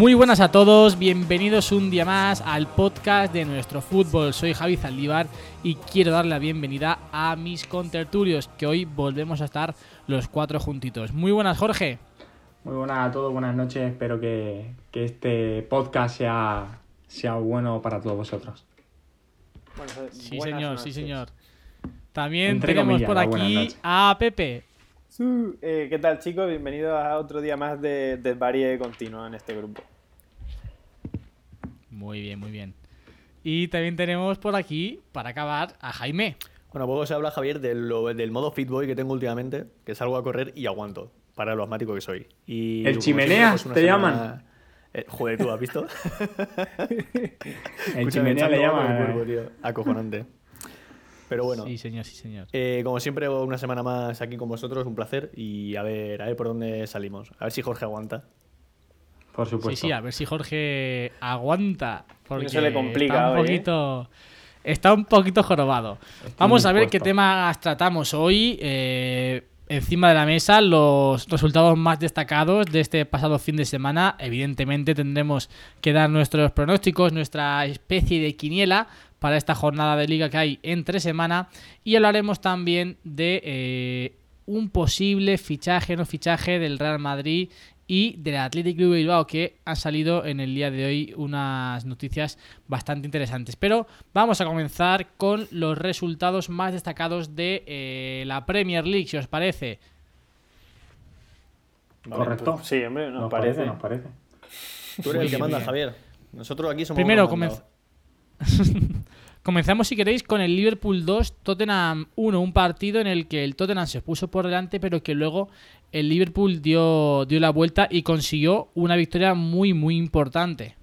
Muy buenas a todos, bienvenidos un día más al podcast de nuestro fútbol. Soy Javi Zaldívar y quiero darle la bienvenida a mis contertulios, que hoy volvemos a estar los cuatro juntitos. Muy buenas, Jorge. Muy buenas a todos, buenas noches. Espero que, este podcast sea, sea bueno para todos vosotros. sí, señor, sí, señor. También tenemos por aquí a Pepe. Eh, ¿Qué tal chicos? Bienvenidos a otro día más de desvaríe continuo en este grupo. Muy bien, muy bien. Y también tenemos por aquí, para acabar, a Jaime. Bueno, poco se habla, Javier, del, del modo Fitboy que tengo últimamente, que salgo a correr y aguanto, para lo asmático que soy. Y, ¿El chimenea pues, te llaman? Eh, joder, ¿tú has visto? el chimenea le llaman. Eh. Acojonante. Pero bueno. Sí, señor, sí, señor. Eh, como siempre, una semana más aquí con vosotros, un placer. Y a ver, a ver por dónde salimos. A ver si Jorge aguanta. Por supuesto. Sí, sí, a ver si Jorge aguanta. Porque se le complica. Está un ¿eh? poquito. Está un poquito jorobado. Vamos a ver qué temas tratamos hoy. Eh, encima de la mesa los resultados más destacados de este pasado fin de semana. Evidentemente tendremos que dar nuestros pronósticos, nuestra especie de quiniela para esta jornada de liga que hay entre semana y hablaremos también de eh, un posible fichaje, no fichaje del Real Madrid y del Athletic Club Bilbao que han salido en el día de hoy unas noticias bastante interesantes. Pero vamos a comenzar con los resultados más destacados de eh, la Premier League, si os parece. Correcto. Pues, sí, hombre, nos, parece. Nos parece. Tú eres el que manda, Javier. Nosotros aquí somos Primero, comenzamos. Comenzamos, si queréis, con el Liverpool 2, Tottenham 1, un partido en el que el Tottenham se puso por delante, pero que luego el Liverpool dio, dio la vuelta y consiguió una victoria muy, muy importante.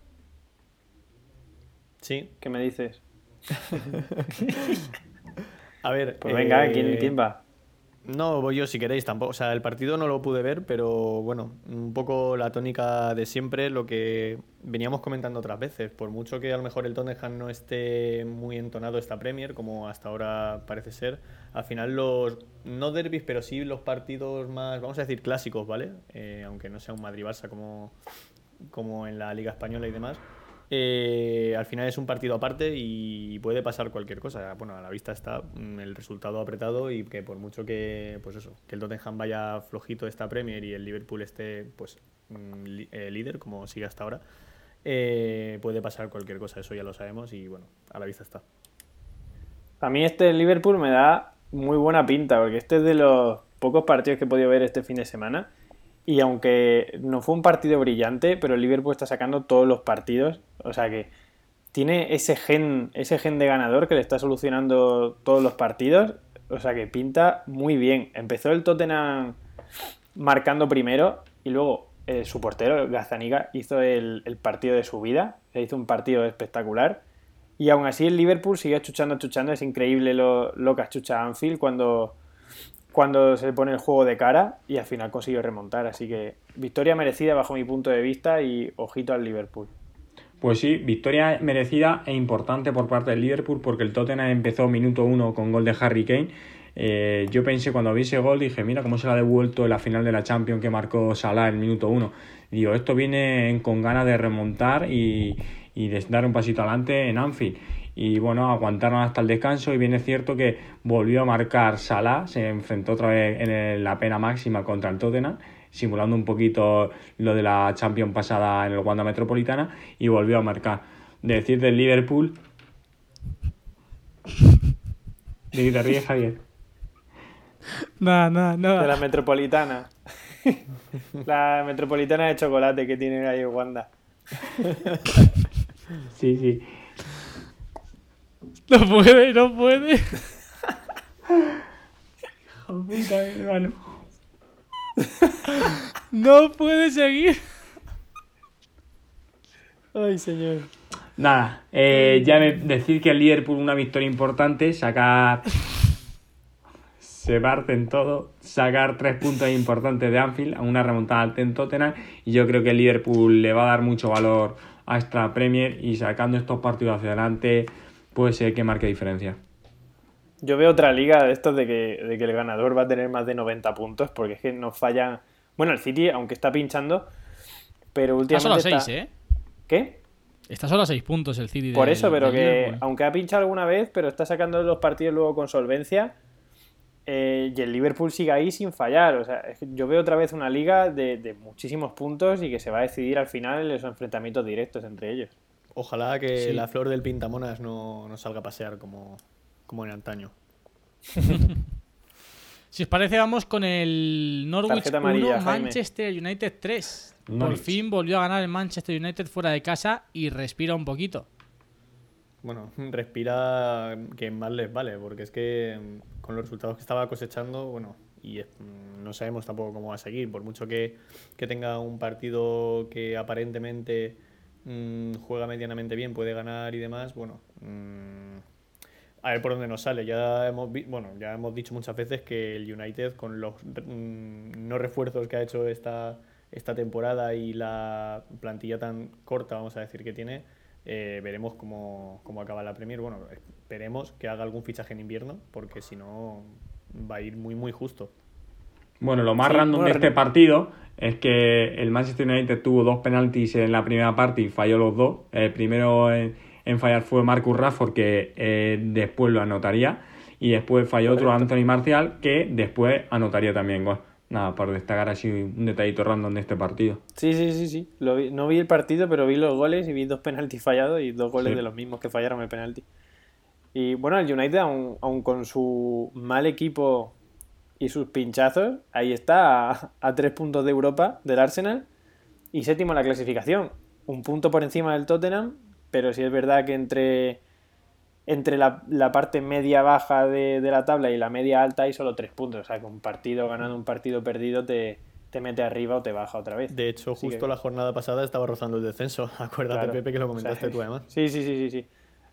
Sí, ¿qué me dices? A ver, pues venga, ¿quién, eh, ¿quién va? No, voy yo si queréis tampoco. O sea, el partido no lo pude ver, pero bueno, un poco la tónica de siempre, lo que veníamos comentando otras veces. Por mucho que a lo mejor el Tottenham no esté muy entonado esta Premier, como hasta ahora parece ser, al final los, no derbis, pero sí los partidos más, vamos a decir, clásicos, ¿vale? Eh, aunque no sea un Madrid-Barça como, como en la Liga Española y demás eh, al final es un partido aparte y puede pasar cualquier cosa. Bueno, a la vista está mm, el resultado apretado y que por mucho que, pues eso, que el Tottenham vaya flojito esta Premier y el Liverpool esté, pues, mm, eh, líder como sigue hasta ahora, eh, puede pasar cualquier cosa. Eso ya lo sabemos y bueno, a la vista está. A mí este Liverpool me da muy buena pinta porque este es de los pocos partidos que he podido ver este fin de semana y aunque no fue un partido brillante, pero el Liverpool está sacando todos los partidos. O sea que tiene ese gen, ese gen de ganador que le está solucionando todos los partidos. O sea que pinta muy bien. Empezó el Tottenham marcando primero y luego eh, su portero, Gazaniga, hizo el, partido de su vida. Se hizo un partido espectacular. Y aún así el Liverpool sigue chuchando, chuchando. Es increíble lo, lo que achucha Anfield cuando cuando se pone el juego de cara y al final consiguió remontar. Así que victoria merecida bajo mi punto de vista y ojito al Liverpool. Pues sí, victoria merecida e importante por parte del Liverpool porque el Tottenham empezó minuto uno con gol de Harry Kane. Eh, yo pensé cuando vi ese gol, dije, mira cómo se lo ha devuelto la final de la Champions que marcó Salah en minuto uno. digo, esto viene con ganas de remontar y, y de dar un pasito adelante en Anfield y bueno, aguantaron hasta el descanso y bien es cierto que volvió a marcar Salah, se enfrentó otra vez en la pena máxima contra el Tottenham, simulando un poquito lo de la Champions pasada en el Wanda Metropolitana y volvió a marcar. De decir del Liverpool... ¿De te ríes, Javier? No, no, no. De la Metropolitana. la Metropolitana de chocolate que tiene ahí Wanda. sí, sí. No puede, no puede. No puede seguir. Ay, señor. Nada, eh, ya me- decir que el Liverpool una victoria importante, sacar. Se parten todo, sacar tres puntos importantes de Anfield a una remontada al en Tottenham. Y yo creo que el Liverpool le va a dar mucho valor a esta Premier y sacando estos partidos hacia adelante puede ser que marque diferencia. Yo veo otra liga de estos de que, de que el ganador va a tener más de 90 puntos, porque es que nos falla. Bueno, el City, aunque está pinchando, pero Está solo a últimamente. 6, está- ¿eh? ¿Qué? Está solo a 6 puntos el City. Por eso, pero que Liverpool. aunque ha pinchado alguna vez, pero está sacando los partidos luego con solvencia. eh, y el Liverpool sigue ahí sin fallar. O sea, es que yo veo otra vez una liga de, de muchísimos puntos y que se va a decidir al final en los enfrentamientos directos entre ellos. Ojalá que Sí. la flor del pintamonas no, no salga a pasear como, como en antaño. Si os parece, vamos con el Norwich Tarjeta 1, amarilla, Jaime. Manchester United 3. Por fin volvió a ganar el Manchester United fuera de casa y respira un poquito. Bueno, respira que más les vale, porque es que mm, con los resultados que estaba cosechando, bueno, y mm, no sabemos tampoco cómo va a seguir, por mucho que, que tenga un partido que aparentemente mm, juega medianamente bien, puede ganar y demás, bueno, mm, a ver por dónde nos sale. Ya hemos, bueno, ya hemos dicho muchas veces que el United, con los mm, no refuerzos que ha hecho esta, esta temporada y la plantilla tan corta, vamos a decir, que tiene, eh, veremos cómo, cómo acaba la Premier. Bueno, esperemos que haga algún fichaje en invierno, porque si no va a ir muy, muy justo. Bueno, lo más Sí, random de este partido es que el Manchester United tuvo dos penaltis en la primera parte y falló los dos. El primero en, en fallar fue Marcus Rashford, que eh, después lo anotaría. Y después falló otro. Anthony Martial, que después anotaría también gol. Nada, por destacar así un detallito random de este partido. Sí, sí, sí, sí. Lo vi- no vi el partido, pero vi los goles y vi dos penaltis fallados y dos goles Sí. de los mismos que fallaron el penalti. Y bueno, el United, aun, aun con su mal equipo y sus pinchazos, ahí está a, a tres puntos de Europa del Arsenal y séptimo en la clasificación. Un punto por encima del Tottenham, pero sí es verdad que entre, entre la, la parte media-baja de, de la tabla y la media-alta hay solo tres puntos. O sea, que un partido ganando, un partido perdido te, te mete arriba o te baja otra vez. De hecho, Así justo que- la jornada pasada estaba rozando el descenso. Acuérdate, Claro. Pepe, que lo O sea, comentaste tú además. Sí, sí, sí, sí, sí.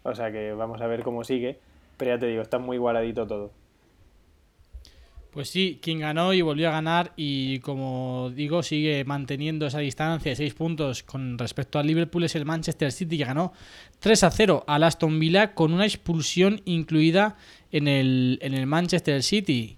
O sea que vamos a ver cómo sigue. Pero ya te digo, está muy igualadito todo. Pues sí, quien ganó y volvió a ganar y como digo sigue manteniendo esa distancia de 6 puntos con respecto al Liverpool es el Manchester City que ganó 3 a 0 al Aston Villa con una expulsión incluida en el, en el Manchester City.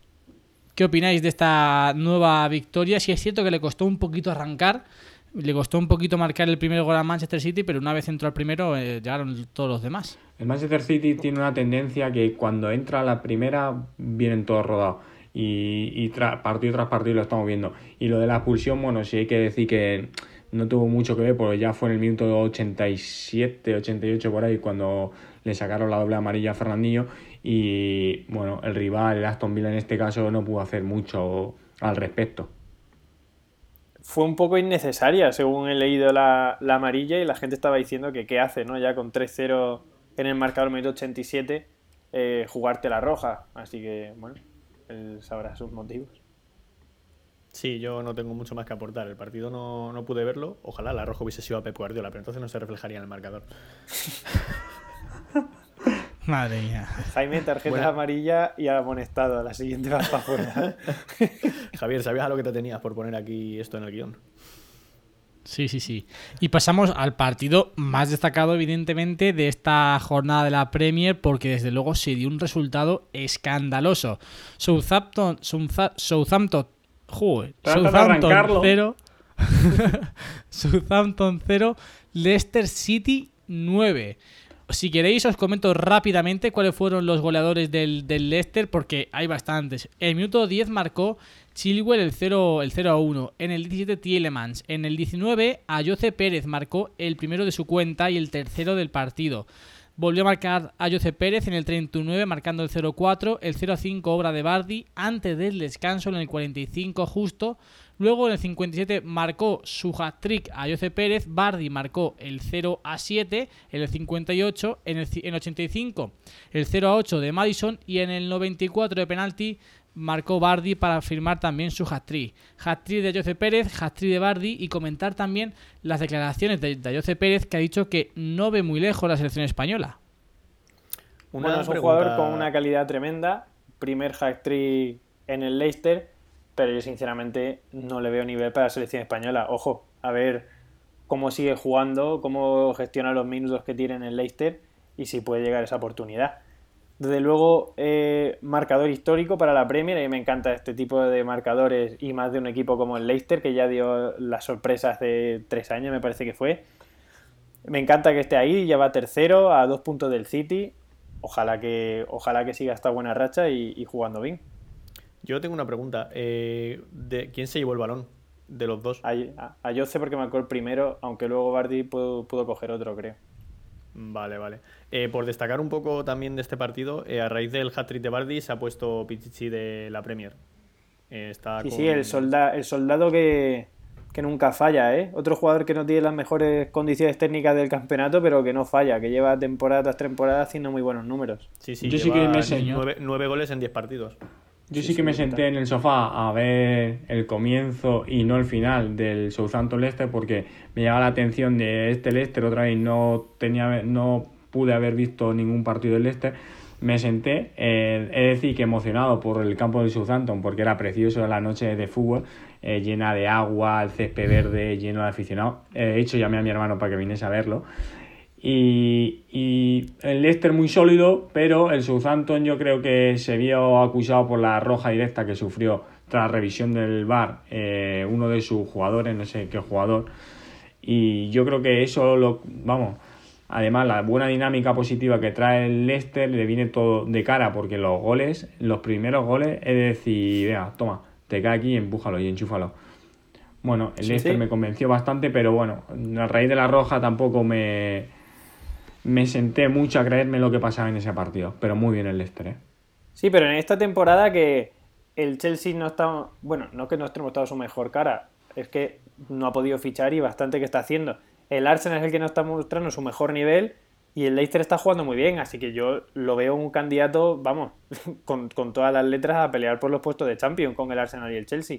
¿Qué opináis de esta nueva victoria? Si es cierto que le costó un poquito arrancar, le costó un poquito marcar el primer gol al Manchester City, pero una vez entró al primero eh, llegaron todos los demás. El Manchester City tiene una tendencia que cuando entra la primera vienen todos rodados. Y, partido tras partido lo estamos viendo. Y lo de la expulsión, bueno, sí hay que decir que no tuvo mucho que ver porque ya fue en el minuto 87, 88 por ahí cuando le sacaron la doble amarilla a Fernandinho. Y bueno, el rival, el Aston Villa en este caso, no pudo hacer mucho al respecto. Fue un poco innecesaria, según he leído la, la amarilla, y la gente estaba diciendo que qué hace, ¿no? Ya con 3-0 en el marcador minuto 87, eh, jugarte la roja. Así que, bueno, él sabrá sus motivos. Sí, yo no tengo mucho más que aportar. El partido no, no pude verlo. Ojalá la roja hubiese sido a Pep Guardiola, pero entonces no se reflejaría en el marcador. Madre mía. Jaime, tarjeta amarilla y amonestado. La siguiente va para afuera. Javier, ¿sabías a lo que te tenías por poner aquí esto en el guion? Sí, sí, sí. Y pasamos al partido más destacado, evidentemente, de esta jornada de la Premier, porque desde luego se dio un resultado escandaloso. Southampton, Southa- Southampton, joder, Southampton arrancarlo. 0, Southampton 0, Leicester City 9. Si queréis os comento rápidamente cuáles fueron los goleadores del, del Leicester, porque hay bastantes. En el minuto 10 marcó Chilwell el 0, el 0 a 1. En el 17 Tielemans. En el 19 Ayoce Pérez marcó el primero de su cuenta y el tercero del partido. Volvió a marcar Ayoce Pérez en el 39 marcando el 0-4, el 0-5 obra de Bardi antes del descanso en el 45 justo Luego en el 57 marcó su hat-trick a Jose Pérez, Bardi marcó el 0 a 7 en el 58, en el, en 85 el 0 a 8 de Madison y en el 94 de penalti marcó Bardi para firmar también su hat-trick. Hat-trick de Jose Pérez, hat-trick de Bardi y comentar también las declaraciones de, de Jose Pérez que ha dicho que no ve muy lejos la selección española. Una bueno, es un jugador con una calidad tremenda, primer hat-trick en el Leicester, pero yo sinceramente no le veo nivel para la selección española. Ojo, a ver cómo sigue jugando, cómo gestiona los minutos que tiene en el Leicester y si puede llegar esa oportunidad. Desde luego, eh, marcador histórico para la Premier. Y me encanta este tipo de marcadores y más de un equipo como el Leicester, que ya dio las sorpresas de tres años, me parece que fue. Me encanta que esté ahí, ya va tercero a dos puntos del City. Ojalá que, ojalá que siga esta buena racha y, jugando bien. Yo tengo una pregunta. Eh, ¿de ¿Quién se llevó el balón de los dos? A, a, a Jose porque marcó el primero, aunque luego Bardi pudo, pudo coger otro, creo. Vale, vale. Eh, por destacar un poco también de este partido, eh, a raíz del hat-trick de Bardi se ha puesto Pichichi de la Premier. Eh, está sí, sí, el, el soldado que, nunca falla, ¿eh? Otro jugador que no tiene las mejores condiciones técnicas del campeonato, pero que no falla, que lleva temporada tras temporada haciendo muy buenos números. Sí, sí, Yo sí que me nueve, nueve goles en diez partidos. Yo sí, que me senté en el sofá a ver el comienzo y no el final del Southampton Leicester porque me llamaba la atención de este Leicester otra vez no tenía no pude haber visto ningún partido del Leicester. Me senté, eh, he de decir que emocionado por el campo del Southampton porque era precioso la noche de fútbol, eh, llena de agua, el césped verde, lleno de aficionados. He hecho llamé a mi hermano para que viniese a verlo. Y, el Leicester muy sólido, pero el Southampton yo creo que se vio acusado por la roja directa que sufrió tras revisión del VAR eh, uno de sus jugadores, no sé qué jugador. Y yo creo que eso, lo, vamos, además la buena dinámica positiva que trae el Leicester le viene todo de cara porque los goles, los primeros goles, es decir, vea, toma, te cae aquí, empújalo y enchúfalo. Bueno, el Leicester me convenció bastante, pero bueno, a raíz de la roja tampoco me, me senté mucho a creerme lo que pasaba en ese partido. Pero muy bien el Leicester, ¿eh? Sí, pero en esta temporada que el Chelsea no está. Bueno, no que no esté mostrado su mejor cara, es que no ha podido fichar y bastante que está haciendo. El Arsenal es el que no está mostrando su mejor nivel y el Leicester está jugando muy bien, así que yo lo veo un candidato, vamos, con, con todas las letras a pelear por los puestos de Champions con el Arsenal y el Chelsea.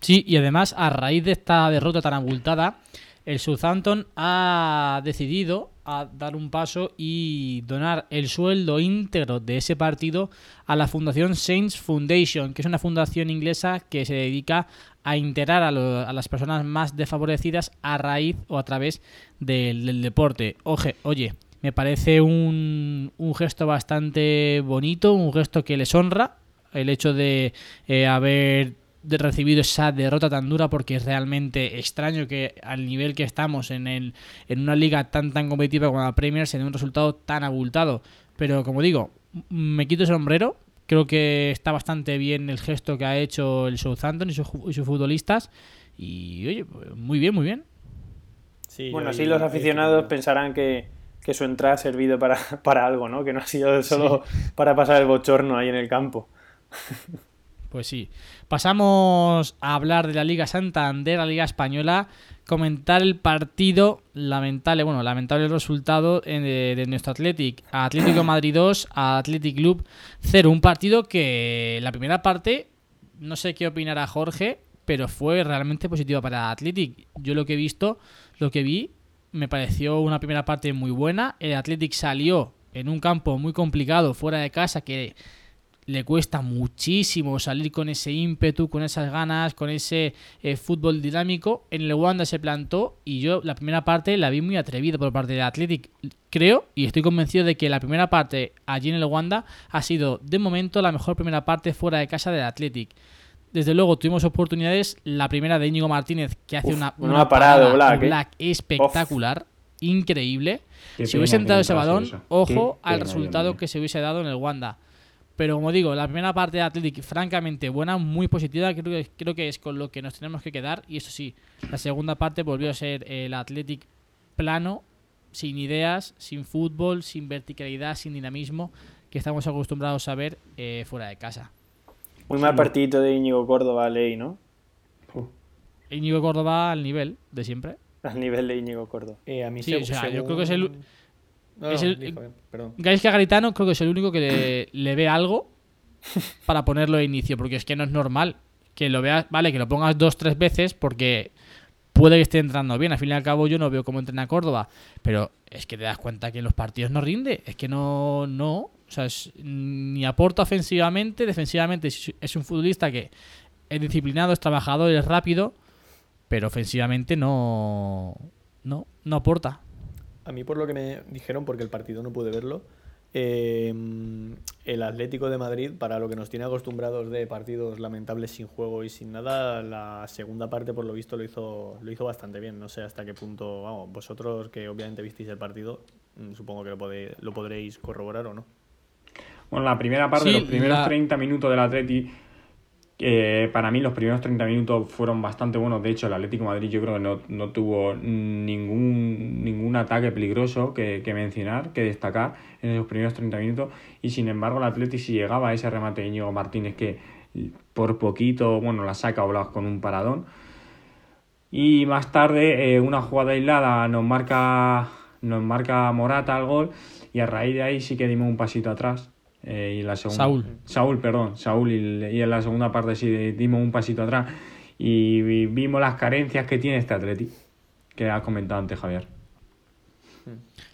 Sí, y además, a raíz de esta derrota tan abultada, el Southampton ha decidido a dar un paso y donar el sueldo íntegro de ese partido a la Fundación Saints Foundation, que es una fundación inglesa que se dedica a integrar a, las personas más desfavorecidas a raíz o a través del, deporte. Oje, oye, me parece un, un, gesto bastante bonito, un gesto que les honra el hecho de eh, haber recibido esa derrota tan dura porque es realmente extraño que al nivel que estamos en, el, en una liga tan tan competitiva como la Premier se dé un resultado tan abultado. Pero como digo, me quito el sombrero. Creo que está bastante bien el gesto que ha hecho el Southampton y, sus futbolistas. Y oye, pues, muy bien, muy bien. bueno, así los aficionados pensarán que, que, su entrada ha servido para, para, algo, ¿no? Que no ha sido solo para pasar el bochorno ahí en el campo. Pues sí. Pasamos a hablar de la Liga Santander, la Liga Española, comentar el partido lamentable, bueno, lamentable resultado de, nuestro Athletic. Atlético Madrid 2, a Athletic Club 0. Un partido que la primera parte, no sé qué opinará Jorge, pero fue realmente positiva para Athletic. Yo lo que he visto, lo que vi, me pareció una primera parte muy buena. El Athletic salió en un campo muy complicado, fuera de casa, que le cuesta muchísimo salir con ese ímpetu, con esas ganas, con ese eh, fútbol dinámico. En el Wanda se plantó y yo la primera parte la vi muy atrevida por parte del Athletic. Creo y estoy convencido de que la primera parte allí en el Wanda ha sido de momento la mejor primera parte fuera de casa del Athletic. Desde luego tuvimos oportunidades, la primera de Íñigo Martínez que hace una, una, parada, Black, ¿eh? espectacular, increíble. si hubiese entrado ese balón, ojo al resultado que se hubiese dado en el Wanda. Pero como digo, la primera parte de Athletic francamente buena, muy positiva, creo que, creo que es con lo que nos tenemos que quedar. Y eso sí, la segunda parte volvió a ser el Athletic plano, sin ideas, sin fútbol, sin verticalidad, sin dinamismo, que estamos acostumbrados a ver eh, fuera de casa. Muy mal partidito de Íñigo Córdoba, ley, ¿no? Íñigo Córdoba al nivel de siempre. Al nivel de Íñigo Córdoba. Eh, a mí Sí, seg- o sea, yo creo que es el- No, es el- perdón. Gaisca Garitano creo que es el único que le, le ve algo para ponerlo de inicio, porque es que no es normal que lo veas, vale, que lo pongas dos, tres veces, porque puede que esté entrando bien. Al fin y al cabo, yo no veo cómo entrena Córdoba, pero es que te das cuenta que en los partidos no rinde, es que no, no, o sea, es- ni aporta ofensivamente, defensivamente es, es un futbolista que es disciplinado, es trabajador, es rápido, pero ofensivamente no, no, no aporta. A mí por lo que me dijeron, porque el partido no pude verlo, eh, el Atlético de Madrid, para lo que nos tiene acostumbrados de partidos lamentables sin juego y sin nada, la segunda parte por lo visto lo hizo, lo hizo bastante bien. No sé hasta qué punto, vamos, vosotros que obviamente visteis el partido, mm, supongo que lo, podéis, lo podréis corroborar o no. Bueno, la primera parte, Sí, los primeros la- 30 minutos del Atleti, eh, para mí los primeros 30 minutos fueron bastante buenos. De hecho, el Atlético Madrid yo creo que no, no tuvo ningún, ningún ataque peligroso que, mencionar, que destacar en esos primeros 30 minutos. Y sin embargo, el Atleti si llegaba a ese remate de Íñigo Martínez que por poquito, bueno, la saca Oblak con un paradón. Y más tarde, eh, una jugada aislada nos marca, nos marca Morata al gol. Y a raíz de ahí sí que dimos un pasito atrás. Eh, y la segunda, Saúl. Saúl, perdón. Saúl. Y, y en la segunda parte sí dimos un pasito atrás. Y vi- vimos las carencias que tiene este Atleti. Que has comentado antes, Javier.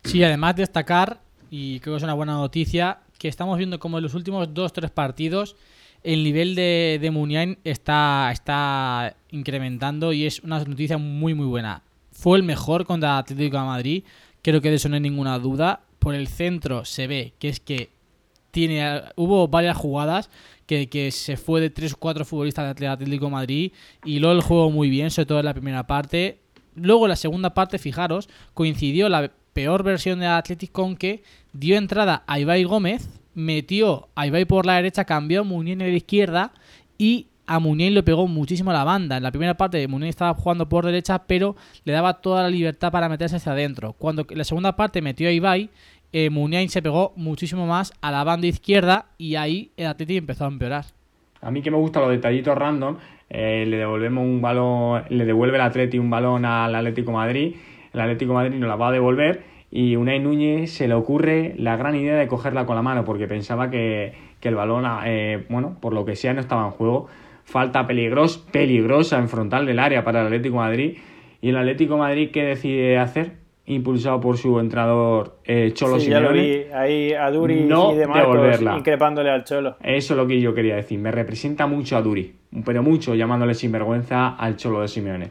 Sí, además destacar, y creo que es una buena noticia, que estamos viendo como en los últimos dos tres partidos el nivel de, de Muniain está, está incrementando y es una noticia muy muy buena. Fue el mejor contra Atlético de Madrid, creo que de eso no hay ninguna duda. Por el centro se ve que es que tiene hubo varias jugadas que, que se fue de 3 o 4 futbolistas de Atlético Madrid y luego el juego muy bien, sobre todo en la primera parte. Luego en la segunda parte, fijaros, coincidió la peor versión de Atlético con que dio entrada a Ibai Gómez, metió a Ibai por la derecha, cambió a Muniain en la izquierda y a Muniain le pegó muchísimo la banda. En la primera parte Muniain estaba jugando por derecha, pero le daba toda la libertad para meterse hacia adentro. Cuando en la segunda parte metió a Ibai, eh, se pegó muchísimo más a la banda izquierda y ahí el Atlético empezó a empeorar. A mí que me gustan los detallitos random, eh, le devolvemos un balón, le devuelve el Atleti un balón al Atlético Madrid, el Atlético Madrid nos la va a devolver y Unai Núñez se le ocurre la gran idea de cogerla con la mano porque pensaba que, que el balón, eh, bueno, por lo que sea no estaba en juego. Falta peligros, peligrosa en frontal del área para el Atlético Madrid y el Atlético Madrid ¿qué decide hacer? Impulsado por su entrenador eh, Cholo Sí, ya lo Simeone. vi. Ahí a Duri No y de Marcos devolverla. increpándole al Cholo. Eso es lo que yo quería decir. Me representa mucho a Duri, pero mucho llamándole sinvergüenza al cholo de Simeone.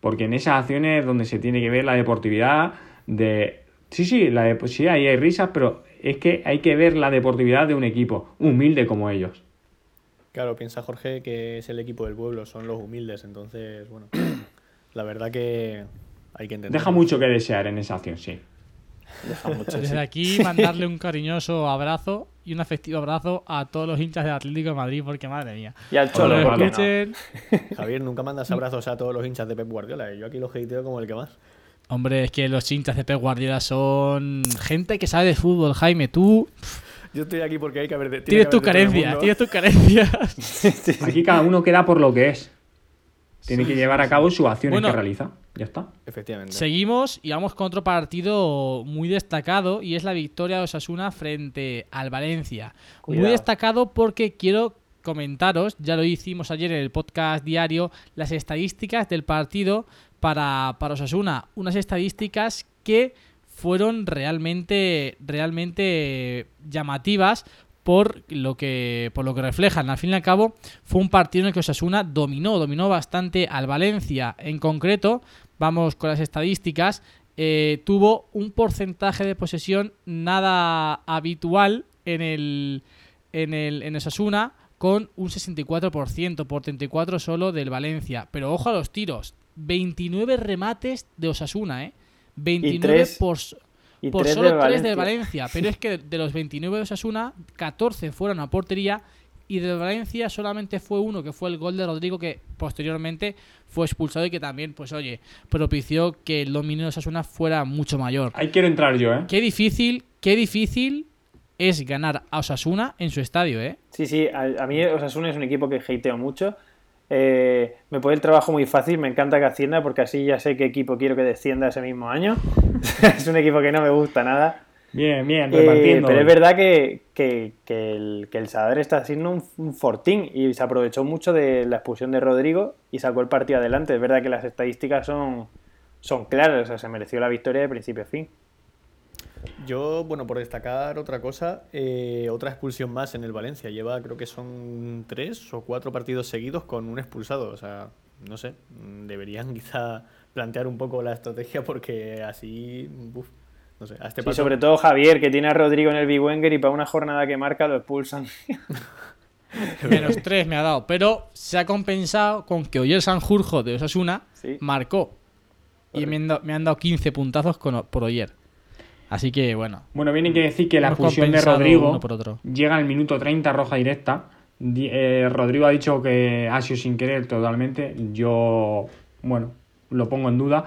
Porque en esas acciones es donde se tiene que ver la deportividad de... Sí, sí, la de... sí, ahí hay risas, pero es que hay que ver la deportividad de un equipo humilde como ellos. Claro, piensa Jorge que es el equipo del pueblo, son los humildes, entonces, bueno, la verdad que hay que entender. Deja mucho que desear en esa acción, sí. Deja mucho, sí. Desde aquí mandarle un cariñoso abrazo y un afectivo abrazo a todos los hinchas del Atlético de Madrid porque madre mía. Y al Cholo, Hola, Lo ¿por qué no? Javier, nunca mandas abrazos a todos los hinchas de Pep Guardiola, y yo aquí los hateo como el que más. Hombre, es que los hinchas de Pep Guardiola son gente que sabe de fútbol, Jaime. Tú Yo estoy aquí porque hay que haber de, tiene tienes que tus carencias, tienes tus carencias. Aquí cada uno queda por lo que es. Tiene que llevar a cabo sus acciones Bueno. que realiza. Ya está. Efectivamente. Seguimos y vamos con otro partido muy destacado y es la victoria de Osasuna frente al Valencia. Muy destacado porque quiero comentaros, ya lo hicimos ayer en el podcast diario, las estadísticas del partido para, para Osasuna. Unas estadísticas que fueron realmente, realmente llamativas por lo que por lo que reflejan. Al fin y al cabo, fue un partido en el que Osasuna dominó, dominó bastante al Valencia. En concreto, vamos con las estadísticas. eh, tuvo un porcentaje de posesión nada habitual en el en el en Osasuna con un 64% por 34 solo del Valencia. Pero ojo a los tiros, 29 remates de Osasuna, ¿eh? 29 tres- por Y por tres solo del 3 del Valencia. Valencia. Pero es que de los 29 de Osasuna, 14 fueron a portería. Y del Valencia solamente fue uno, que fue el gol de Rodrigo, que posteriormente fue expulsado y que también, pues oye, propició que el dominio de Osasuna fuera mucho mayor. Ahí quiero entrar yo, ¿eh? Qué difícil, qué difícil es ganar a Osasuna en su estadio, ¿eh? Sí, sí, a, a mí Osasuna es un equipo que hateo mucho. Eh, me pone el trabajo muy fácil, me encanta que ascienda porque así ya sé qué equipo quiero que descienda ese mismo año. es un equipo que no me gusta nada. Bien, bien, Eh, repartiendo. pero es verdad que, que- que el, que el Sadar está haciendo un, un fortín y se aprovechó mucho de la expulsión de Rodrigo y sacó el partido adelante. Es verdad que las estadísticas son, son claras, o sea, se mereció la victoria de principio a fin. Yo, bueno, por destacar otra cosa, eh, otra expulsión más en el Valencia. Lleva, creo que son tres o cuatro partidos seguidos con un expulsado. O sea, no sé, deberían quizá plantear un poco la estrategia porque así, uf, no sé, a este Sí, paso- sobre todo Javier, que tiene a Rodrigo en el Big Wenger y para una jornada que marca lo expulsan. Menos 3 me ha dado. Pero se ha compensado con que Oyer Sanjurjo de Osasuna Sí. marcó. Y me han, dado, me han dado 15 puntazos con- por Oyer. Así que bueno. Bueno, viene que decir que la expulsión de Rodrigo por otro. llega al minuto 30, roja directa. Di- eh, Rodrigo ha dicho que ha sido sin querer totalmente. Yo, bueno, lo pongo en duda.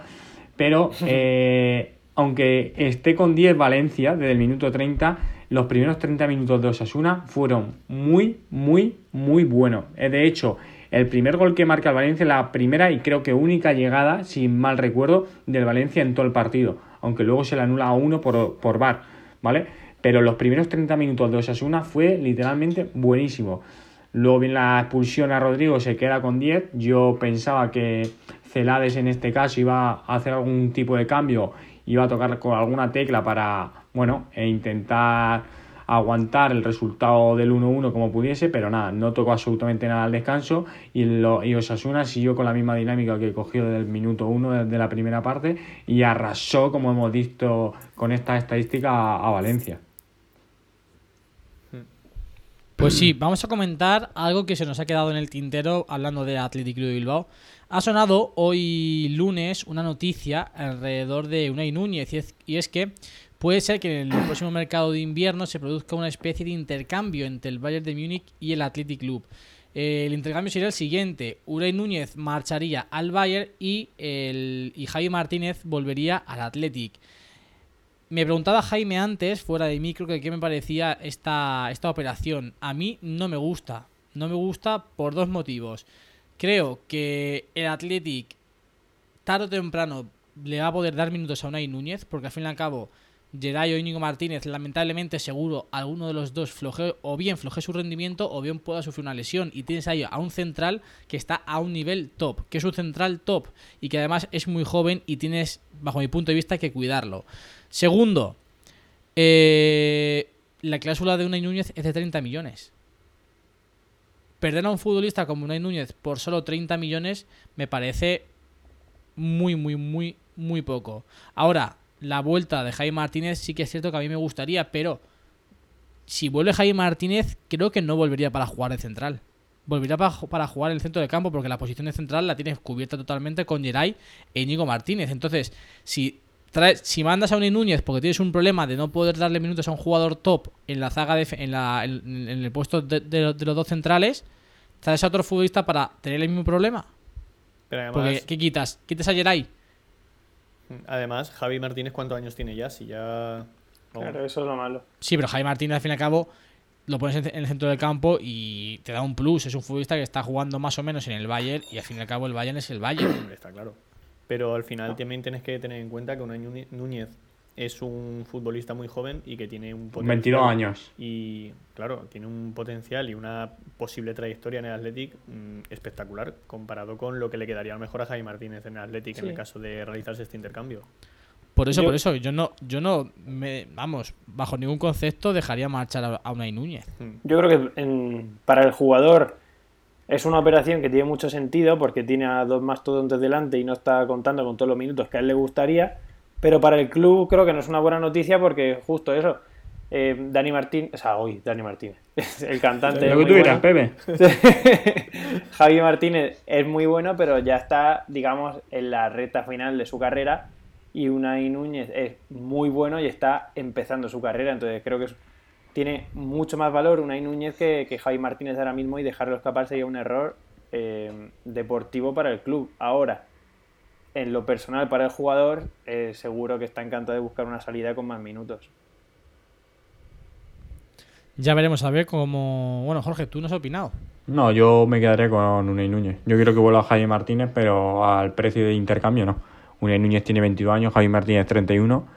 Pero eh, aunque esté con 10 Valencia desde el minuto 30, los primeros 30 minutos de Osasuna fueron muy, muy, muy buenos. Eh, De hecho, el primer gol que marca el Valencia, la primera y creo que única llegada, si mal recuerdo, del Valencia en todo el partido. Aunque luego se le anula a uno por, por VAR, ¿vale? Pero los primeros 30 minutos de Osasuna fue literalmente buenísimo. Luego viene la expulsión a Rodrigo, se queda con 10. Yo pensaba que Celades en este caso iba a hacer algún tipo de cambio, iba a tocar con alguna tecla para, bueno, e intentar aguantar el resultado del 1-1 como pudiese, pero nada, no tocó absolutamente nada al descanso y, lo, y Osasuna siguió con la misma dinámica que cogió desde el minuto 1 de, la primera parte y arrasó, como hemos visto con esta estadística, a, a Valencia. Pues sí, vamos a comentar algo que se nos ha quedado en el tintero hablando de Athletic Club de Bilbao. Ha sonado hoy lunes una noticia alrededor de Unai Núñez y es que puede ser que en el próximo mercado de invierno se produzca una especie de intercambio entre el Bayern de Múnich y el Athletic Club. El intercambio sería el siguiente: Unai Núñez marcharía al Bayern y, el, y Martínez volvería al Athletic. Me preguntaba Jaime antes, fuera de micro, que qué me parecía esta, esta operación. A mí no me gusta. No me gusta por dos motivos. Creo que el Athletic, tarde o temprano, le va a poder dar minutos a Unai Núñez, porque al fin y al cabo, Geray o Íñigo Martínez, lamentablemente, seguro, alguno de los dos floje, o bien floje su rendimiento, o bien pueda sufrir una lesión. Y tienes ahí a un central que está a un nivel top, que es un central top, y que además es muy joven y tienes, bajo mi punto de vista, que cuidarlo. Segundo, eh, la cláusula de Unai Núñez es de 30 millones. Perder a un futbolista como Unai Núñez por solo 30 millones me parece muy, muy, muy, muy poco. Ahora, la vuelta de Jaime Martínez sí que es cierto que a mí me gustaría, pero si vuelve Jaime Martínez, creo que no volvería para jugar de central. Volvería para, para jugar en el centro de campo porque la posición de central la tienes cubierta totalmente con Geray e Íñigo Martínez. Entonces, si traes, si mandas a Unai Núñez porque tienes un problema de no poder darle minutos a un jugador top en la zaga de, en, la, en, en el puesto de, de, de, los dos centrales, traes a otro futbolista para tener el mismo problema. Pero además, porque, ¿qué quitas? ¿Quitas a Geray? Además, Javi Martínez, ¿cuántos años tiene ya? Si ya. Claro, eso es lo malo. Sí, pero Javi Martínez, al fin y al cabo, lo pones en el centro del campo y te da un plus. Es un futbolista que está jugando más o menos en el Bayern y al fin y al cabo el Bayern es el Bayern. Está claro. Pero al final también tienes que tener en cuenta que Unai Núñez es un futbolista muy joven y que tiene un potencial. 22 años. Y claro, tiene un potencial y una posible trayectoria en el Athletic mmm, espectacular comparado con lo que le quedaría a lo mejor a Jaime Martínez en el Athletic sí. en el caso de realizarse este intercambio. Por eso, yo, por eso, yo no, yo no me, vamos, bajo ningún concepto dejaría marchar a, a Unai Núñez. Yo creo que en, para el jugador es una operación que tiene mucho sentido porque tiene a dos mastodontes delante y no está contando con todos los minutos que a él le gustaría. Pero para el club creo que no es una buena noticia porque justo eso. Eh, Dani Martín, o sea, hoy Dani Martínez, el cantante. Lo que tú dirás, Pepe. Javi Martínez es muy bueno, pero ya está, digamos, en la recta final de su carrera. Y Unai Núñez es muy bueno y está empezando su carrera. Entonces creo que tiene mucho más valor Unai Núñez que, que Javi Martínez ahora mismo y dejarlo escapar sería un error eh, deportivo para el club. Ahora, en lo personal para el jugador, eh, seguro que está encantado de buscar una salida con más minutos. Ya veremos a ver cómo. Bueno, Jorge, tú no has opinado. No, yo me quedaré con Unai Núñez. Yo quiero que vuelva Jaime Martínez, pero al precio de intercambio no. Unai Núñez tiene 22 años, Jaime Martínez 31.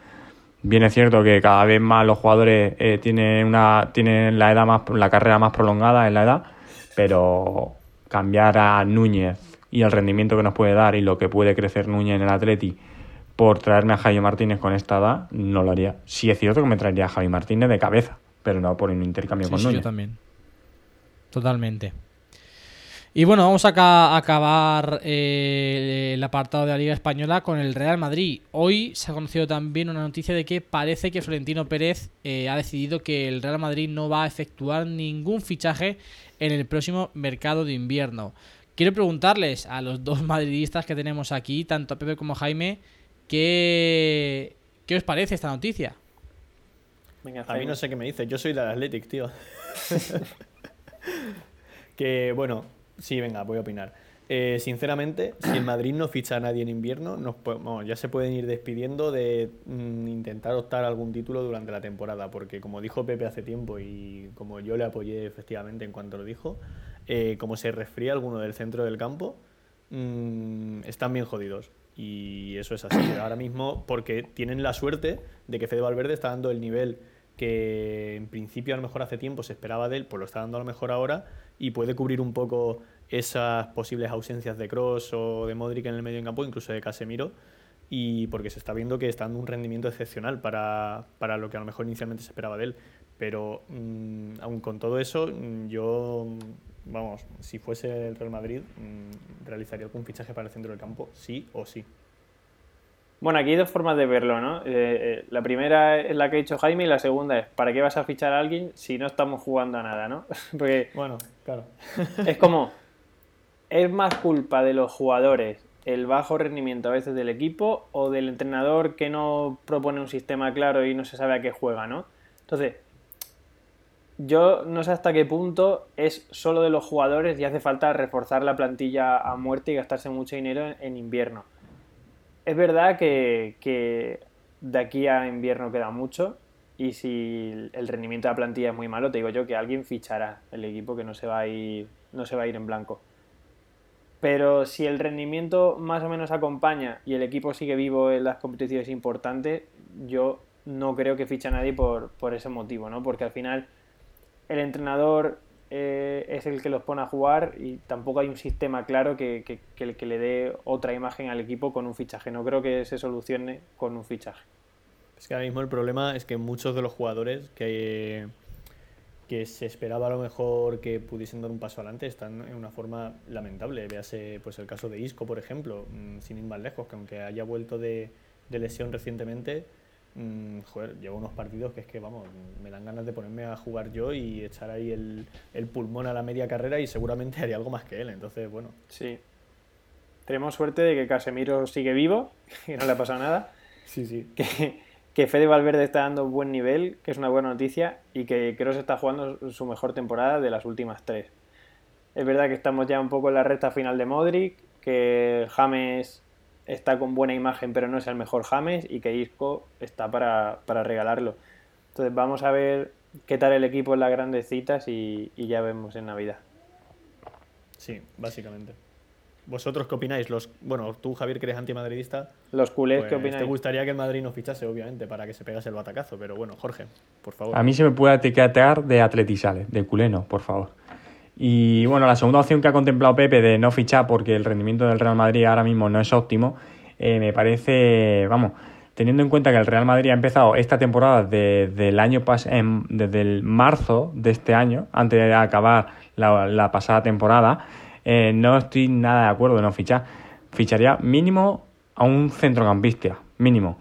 Bien es cierto que cada vez más los jugadores eh, tienen una tienen la edad más la carrera más prolongada en la edad, pero cambiar a Núñez y el rendimiento que nos puede dar y lo que puede crecer Núñez en el Atleti por traerme a Jaime Martínez con esta edad, no lo haría. Sí es cierto que me traería a Jaime Martínez de cabeza, pero no por un intercambio con Sí, Núñez. yo también. Totalmente. Y bueno, vamos a ca- acabar eh, el apartado de la Liga Española con el Real Madrid. Hoy se ha conocido también una noticia de que parece que Florentino Pérez eh, ha decidido que el Real Madrid no va a efectuar ningún fichaje en el próximo mercado de invierno. Quiero preguntarles a los dos madridistas que tenemos aquí, tanto a Pepe como a Jaime, ¿qué, qué os parece esta noticia? Venga, A mí Jaime. no sé qué me dices, yo soy del Athletic, tío. que bueno, sí, venga, voy a opinar. Eh, sinceramente, si el Madrid no ficha a nadie en invierno, ya se pueden ir despidiendo de mm, intentar optar algún título durante la temporada, porque como dijo Pepe hace tiempo y como yo le apoyé efectivamente en cuanto lo dijo, eh, como se resfría alguno del centro del campo, mm, están bien jodidos. Y eso es así. Ahora mismo, porque tienen la suerte de que Fede Valverde está dando el nivel que en principio a lo mejor hace tiempo se esperaba de él, pues lo está dando a lo mejor ahora y puede cubrir un poco esas posibles ausencias de Cross o de Modric en el medio campo, incluso de Casemiro, y porque se está viendo que está dando un rendimiento excepcional para, para lo que a lo mejor inicialmente se esperaba de él. Pero mm, aun con todo eso, mm, yo, mm, vamos, si fuese el Real Madrid, mm, realizaría algún fichaje para el centro del campo, sí o sí. Bueno, aquí hay dos formas de verlo, ¿no? Eh, eh, la primera es la que ha dicho Jaime y la segunda es, ¿para qué vas a fichar a alguien si no estamos jugando a nada, ¿no? Porque Bueno, claro. es como, es más culpa de los jugadores el bajo rendimiento a veces del equipo o del entrenador que no propone un sistema claro y no se sabe a qué juega, ¿no? Entonces, yo no sé hasta qué punto es solo de los jugadores y hace falta reforzar la plantilla a muerte y gastarse mucho dinero en, invierno. Es verdad que, que de aquí a invierno queda mucho y si el rendimiento de la plantilla es muy malo, te digo yo que alguien fichará el equipo que no se va a ir, no se va a ir en blanco. Pero si el rendimiento más o menos acompaña y el equipo sigue vivo en las competiciones importantes, yo no creo que fiche a nadie por, por ese motivo, ¿no? Porque al final el entrenador eh, es el que los pone a jugar y tampoco hay un sistema claro que, que, que le dé otra imagen al equipo con un fichaje. No creo que se solucione con un fichaje. Es que ahora mismo el problema es que muchos de los jugadores que, que se esperaba a lo mejor que pudiesen dar un paso adelante están en una forma lamentable. Véase pues el caso de Isco, por ejemplo, mm, sin ir más lejos, que aunque haya vuelto de, de lesión recientemente, mmm, joder, lleva unos partidos que es que, vamos, me dan ganas de ponerme a jugar yo y echar ahí el, el pulmón a la media carrera y seguramente haría algo más que él. Entonces, bueno. Sí. Tenemos suerte de que Casemiro sigue vivo y no le ha pasado nada. Sí, sí. Que, que Fede Valverde está dando buen nivel, que es una buena noticia, y que Kroos está jugando su mejor temporada de las últimas tres. Es verdad que estamos ya un poco en la recta final de Modric, que James está con buena imagen, pero no es el mejor James, y que Isco está para, para regalarlo. Entonces vamos a ver qué tal el equipo en las grandes citas y, y ya vemos en Navidad. Sí, básicamente. ¿Vosotros qué opináis? Los, bueno, tú, Javier, que eres antimadridista, Los culés, pues, ¿qué opináis? te gustaría que el Madrid no fichase, obviamente, para que se pegase el batacazo. Pero bueno, Jorge, por favor. A mí se me puede etiquetar de atletisales, de culeno, por favor. Y bueno, la segunda opción que ha contemplado Pepe de no fichar porque el rendimiento del Real Madrid ahora mismo no es óptimo, eh, me parece, vamos, teniendo en cuenta que el Real Madrid ha empezado esta temporada desde el año pas en, desde el marzo de este año, antes de acabar la, la pasada temporada, eh, no estoy nada de acuerdo en no fichar. Ficharía mínimo a un centrocampista, mínimo.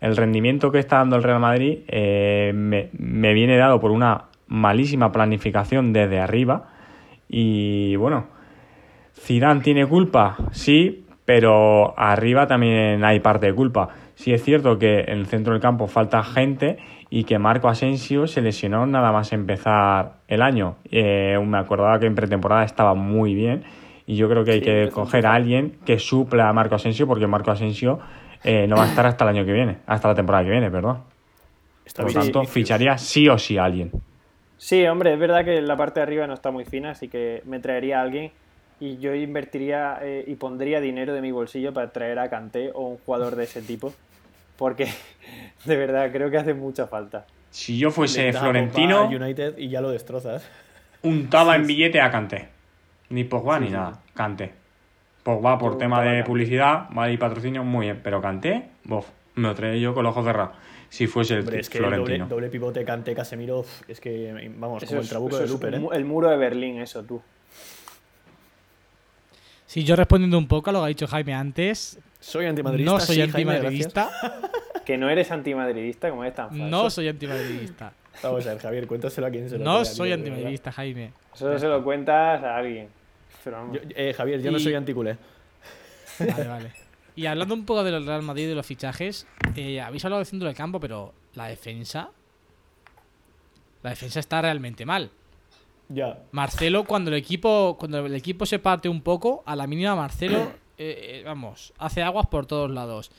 El rendimiento que está dando el Real Madrid eh, me, me viene dado por una malísima planificación desde arriba. Y bueno, Zidane tiene culpa, sí, pero arriba también hay parte de culpa. Sí es cierto que en el centro del campo falta gente y que Marco Asensio se lesionó nada más empezar el año. Eh, me acordaba que en pretemporada estaba muy bien y yo creo que hay Sí, que coger a alguien que supla a Marco Asensio porque Marco Asensio eh, no va a estar hasta el año que viene, hasta la temporada que viene, perdón. Está Por lo tanto, ficharía sí o sí a alguien. Sí, hombre, es verdad que la parte de arriba no está muy fina, así que me traería a alguien y yo invertiría eh, y pondría dinero de mi bolsillo para traer a Kanté o un jugador de ese tipo, porque de verdad creo que hace mucha falta. Si yo fuese Florentino, United y ya lo destrozas. untaba en billete a Kanté. Ni Pogba ni nada, Kanté. Pogba por Yo tema de Kanté. publicidad, vale, y patrocinio, muy bien. Pero Kanté, bof, me lo traía yo con los ojos cerrados. Si fuese el Hombre, es que el doble, pivote Cante Casemiro, es que, vamos, Eso como el es- trabuco de es Luper, ¿eh? el muro de Berlín, eso tú. Sí, yo respondiendo un poco a lo que ha dicho Jaime antes, Soy antimadridista. no soy sí, Jaime, antimadridista. Que no eres antimadridista, como es tan falso. no soy antimadridista. Vamos a ver, Javier, cuéntaselo a quien se lo No soy tío, verdad. antimadridista, Jaime. Eso se lo cuentas a alguien. Pero vamos. Yo- eh, Javier, yo no soy anticulé. Vale, vale. Y hablando un poco del Real Madrid y de los fichajes, eh, habéis hablado de centro del campo, pero la defensa. La defensa está realmente mal. Ya. Marcelo, cuando el equipo, cuando el equipo se parte un poco, a la mínima Marcelo, eh, eh, vamos, hace aguas por todos lados.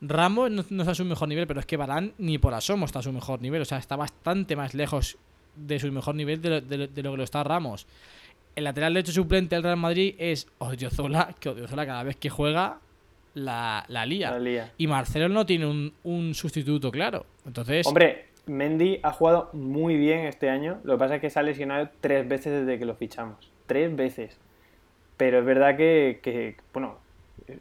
Ramos no, no está a su mejor nivel, pero es que Barán ni por asomo está a su mejor nivel. O sea, está bastante más lejos de su mejor nivel de lo, de lo- de lo que lo está Ramos. El lateral derecho suplente del Real Madrid es Odriozola, que Odriozola cada vez que juega la, la lía. La lía. Y Marcelo no tiene un, un sustituto claro. Entonces, Hombre, Mendy ha jugado muy bien este año. Lo que pasa es que se ha lesionado tres veces desde que lo fichamos. Tres veces. Pero es verdad que, que, bueno,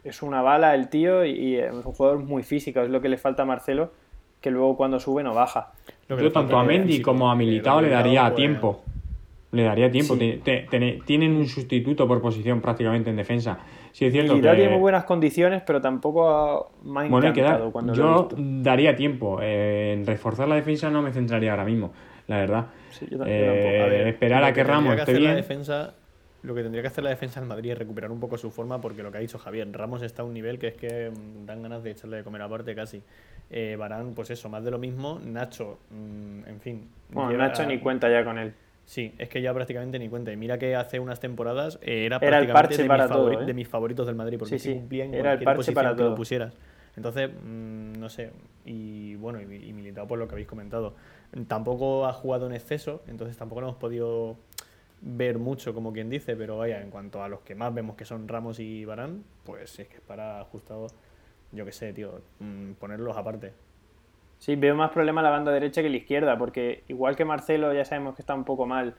es una bala el tío y, y es un jugador muy físico. Es lo que le falta a Marcelo, que luego cuando sube no baja. Lo que Yo tanto a Mendy como a Militao le daría pues, tiempo. Le daría tiempo. Sí. Te- te- te- tienen un sustituto por posición prácticamente en defensa. Sí, es cierto que... tiene muy buenas condiciones, pero tampoco ha- me ha Bueno, encantado dar. cuando lo he Yo visto. daría tiempo. Eh, en reforzar la defensa no me centraría ahora mismo, la verdad. Sí, yo tam- yo Eh, tampoco. A ver, esperar lo a que Ramos esté la defensa, lo que tendría que hacer la defensa del Madrid es recuperar un poco su forma, porque lo que ha dicho Javier, Ramos está a un nivel que es que mm, dan ganas de echarle de comer aparte casi. Eh, Barán, pues eso, más de lo mismo. Nacho, mm, en fin. Bueno, Nacho ni cuenta ya con él. Sí, es que ya prácticamente ni cuenta. Y mira que hace unas temporadas eh, era, Era prácticamente de, para mis todo, ¿eh? de mis favoritos del Madrid, porque Sí, sí, cumplía en era el parche posición para que lo pusieras. Entonces, mm, no sé. Y bueno, y, y Militao por lo que habéis comentado. Tampoco ha jugado en exceso, entonces tampoco lo hemos podido ver mucho, como quien dice, pero vaya, en cuanto a los que más vemos que son Ramos y Barán, pues es que es para ajustado, yo qué sé, tío, mm, ponerlos aparte. Sí, veo más problema la banda derecha que la izquierda, porque igual que Marcelo ya sabemos que está un poco mal,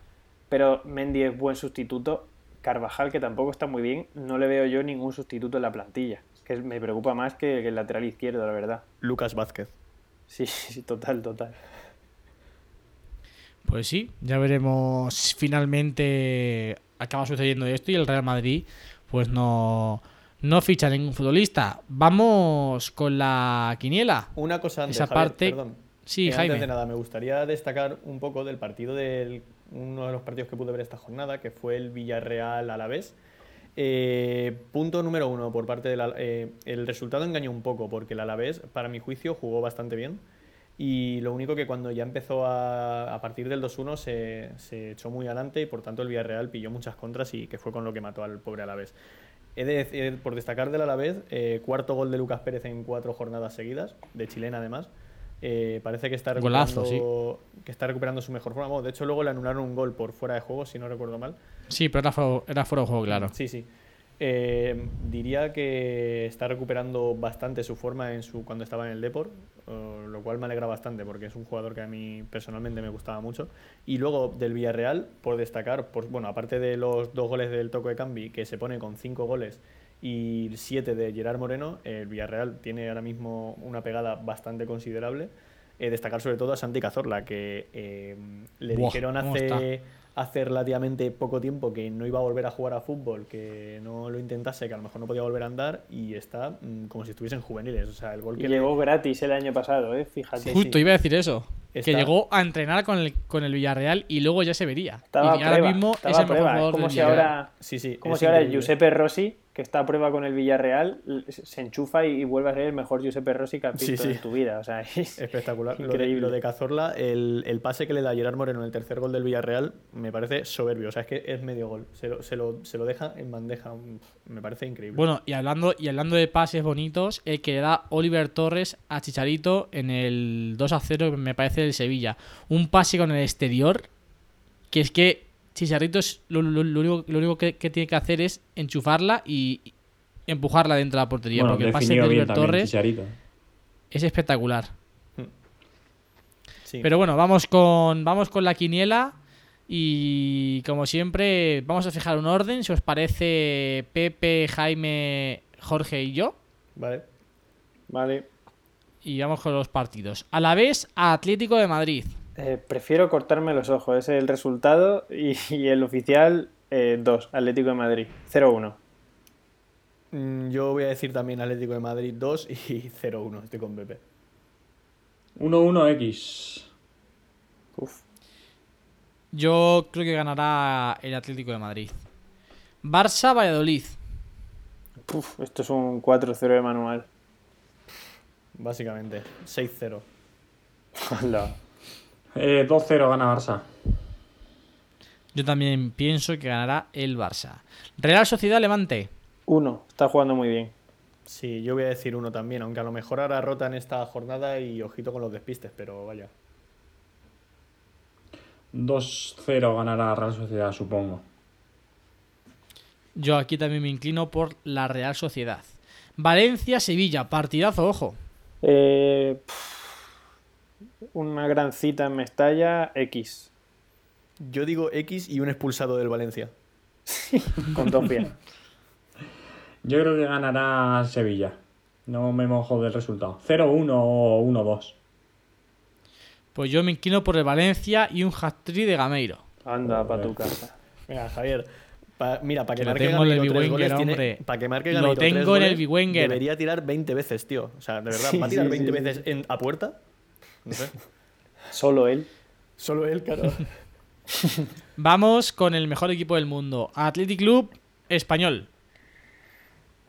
pero Mendy es buen sustituto. Carvajal, que tampoco está muy bien, no le veo yo ningún sustituto en la plantilla. Que me preocupa más que, que el lateral izquierdo, la verdad. Lucas Vázquez. Sí, sí, total, total. Pues sí, ya veremos si finalmente acaba sucediendo esto y el Real Madrid pues no, no ficha ningún futbolista. Vamos con la quiniela. Una cosa antes, Esa Javier, parte- perdón. Sí, Eh, Jaime. Antes de nada, me gustaría destacar un poco del partido del uno de los partidos que pude ver esta jornada, que fue el Villarreal Alavés. Eh, punto número uno por parte del eh, el resultado engañó un poco porque el Alavés, para mi juicio, jugó bastante bien. Y lo único que cuando ya empezó a, a partir del 2-1 se, se echó muy adelante y por tanto el Villarreal pilló muchas contras y que fue con lo que mató al pobre Alavés. He de decir, por destacar del Alavés, eh, cuarto gol de Lucas Pérez en cuatro jornadas seguidas, de chilena además. Eh, parece que está, recuperando, Golazo, que está recuperando su mejor forma. Bueno, de hecho, luego le anularon un gol por fuera de juego, si no recuerdo mal. Sí, pero era fuera, era fuera de juego, claro. Sí, sí. Eh, diría que está recuperando bastante su forma en su cuando estaba en el Deport, eh, lo cual me alegra bastante porque es un jugador que a mí personalmente me gustaba mucho. Y luego del Villarreal, por destacar, por, bueno, aparte de los dos goles del Toco de Cambi, que se pone con cinco goles y siete de Gerard Moreno, el Villarreal tiene ahora mismo una pegada bastante considerable. Eh, destacar sobre todo a Santi Cazorla, que eh, le Buah, dijeron ¿cómo hace, hace relativamente poco tiempo que no iba a volver a jugar a fútbol, que no lo intentase, que a lo mejor no podía volver a andar, y está mm, como si estuviesen juveniles. O sea, el gol que le- llegó gratis el año pasado, ¿eh? Fíjate. Justo iba a decir eso. Está- Que llegó a entrenar con el, con el Villarreal y luego ya se vería. Estaba y ahora prueba, mismo es el mejor. Es jugador como del si ahora, Sí, sí. como si ahora. Giuseppe Rossi, que está a prueba con el Villarreal, se enchufa y vuelve a ser el mejor Giuseppe Rossi que has visto sí. en tu vida. O sea, es Espectacular. Lo de, Increíble. lo de Cazorla, el, el pase que le da Gerard Moreno en el tercer gol del Villarreal, me parece soberbio. O sea, es que es medio gol. Se lo, se lo, se lo deja en bandeja. Me parece increíble. Bueno, y hablando, y hablando de pases bonitos, el que le da Oliver Torres a Chicharito en el 2 a 0, me parece del Sevilla. Un pase con el exterior que es que Chicharrito es lo, lo- lo único, lo único que, que tiene que hacer es enchufarla y empujarla dentro de la portería. Bueno, porque el pase de Oliver Torres Chicharito. es espectacular. Sí. Pero bueno, vamos con, vamos con la quiniela. Y como siempre, vamos a fijar un orden. Si os parece, Pepe, Jaime, Jorge y yo. Vale. Vale. Y vamos con los partidos. A la vez, Atlético de Madrid. Eh, prefiero cortarme los ojos. Ese es el resultado. Y, y el oficial, 2. Atlético de Madrid. 0-1. Mm, Yo voy a decir también Atlético de Madrid 2 y 0-1. Estoy con Pepe. 1-1X. Uf. Yo creo que ganará el Atlético de Madrid. Barça, Valladolid. Uf, esto es un 4-0 de manual. Básicamente. 6-0. Hola. Eh, 2-0 gana Barça. Yo también pienso que ganará el Barça. Real Sociedad Levante. 1. Está jugando muy bien. Sí, yo voy a decir uno también, aunque a lo mejor ahora rota en esta jornada y ojito con los despistes, pero vaya. 2-0 ganará Real Sociedad, supongo. Yo aquí también me inclino por la Real Sociedad. Valencia, Sevilla. Partidazo, ojo. Eh, pff, una gran cita en Mestalla. X. Yo digo X y un expulsado del Valencia. Con Topia. Yo creo que ganará Sevilla. No me mojo del resultado. 0-1 o 1-2. Pues yo me inclino por el Valencia y un hat-trick de Gameiro. Anda, pa' tu casa. Venga, Javier. pa- mira, para que marque tengo en el Gameiro tres Biwenger, goles, tiene- hombre. para que marque Lo Gameiro tres tengo en el goles, Biwenger. Debería tirar 20 veces, tío. O sea, de verdad, Sí, ¿va a tirar sí, 20 sí, veces en- a puerta? No sé. Solo él. Solo él, claro. Vamos con el mejor equipo del mundo. Athletic Club Español.